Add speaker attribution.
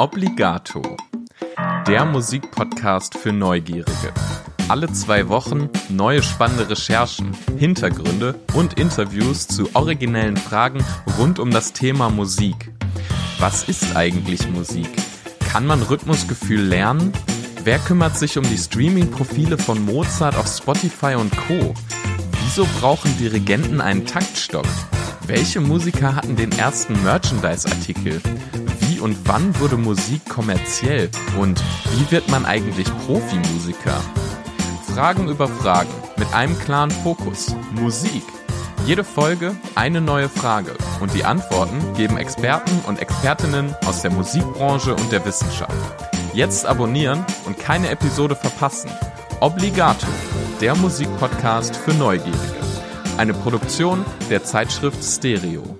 Speaker 1: Obligato. Der Musikpodcast für Neugierige. Alle zwei Wochen neue spannende Recherchen, Hintergründe und Interviews zu originellen Fragen rund um das Thema Musik. Was ist eigentlich Musik? Kann man Rhythmusgefühl lernen? Wer kümmert sich um die Streaming-Profile von Mozart auf Spotify und Co? Wieso brauchen Dirigenten einen Taktstock? Welche Musiker hatten den ersten Merchandise-Artikel? Und wann wurde Musik kommerziell? Und wie wird man eigentlich Profimusiker? Fragen über Fragen mit einem klaren Fokus. Musik. Jede Folge eine neue Frage und die Antworten geben Experten und Expertinnen aus der Musikbranche und der Wissenschaft. Jetzt abonnieren und keine Episode verpassen. Obligato, der Musikpodcast für Neugierige. Eine Produktion der Zeitschrift Stereo.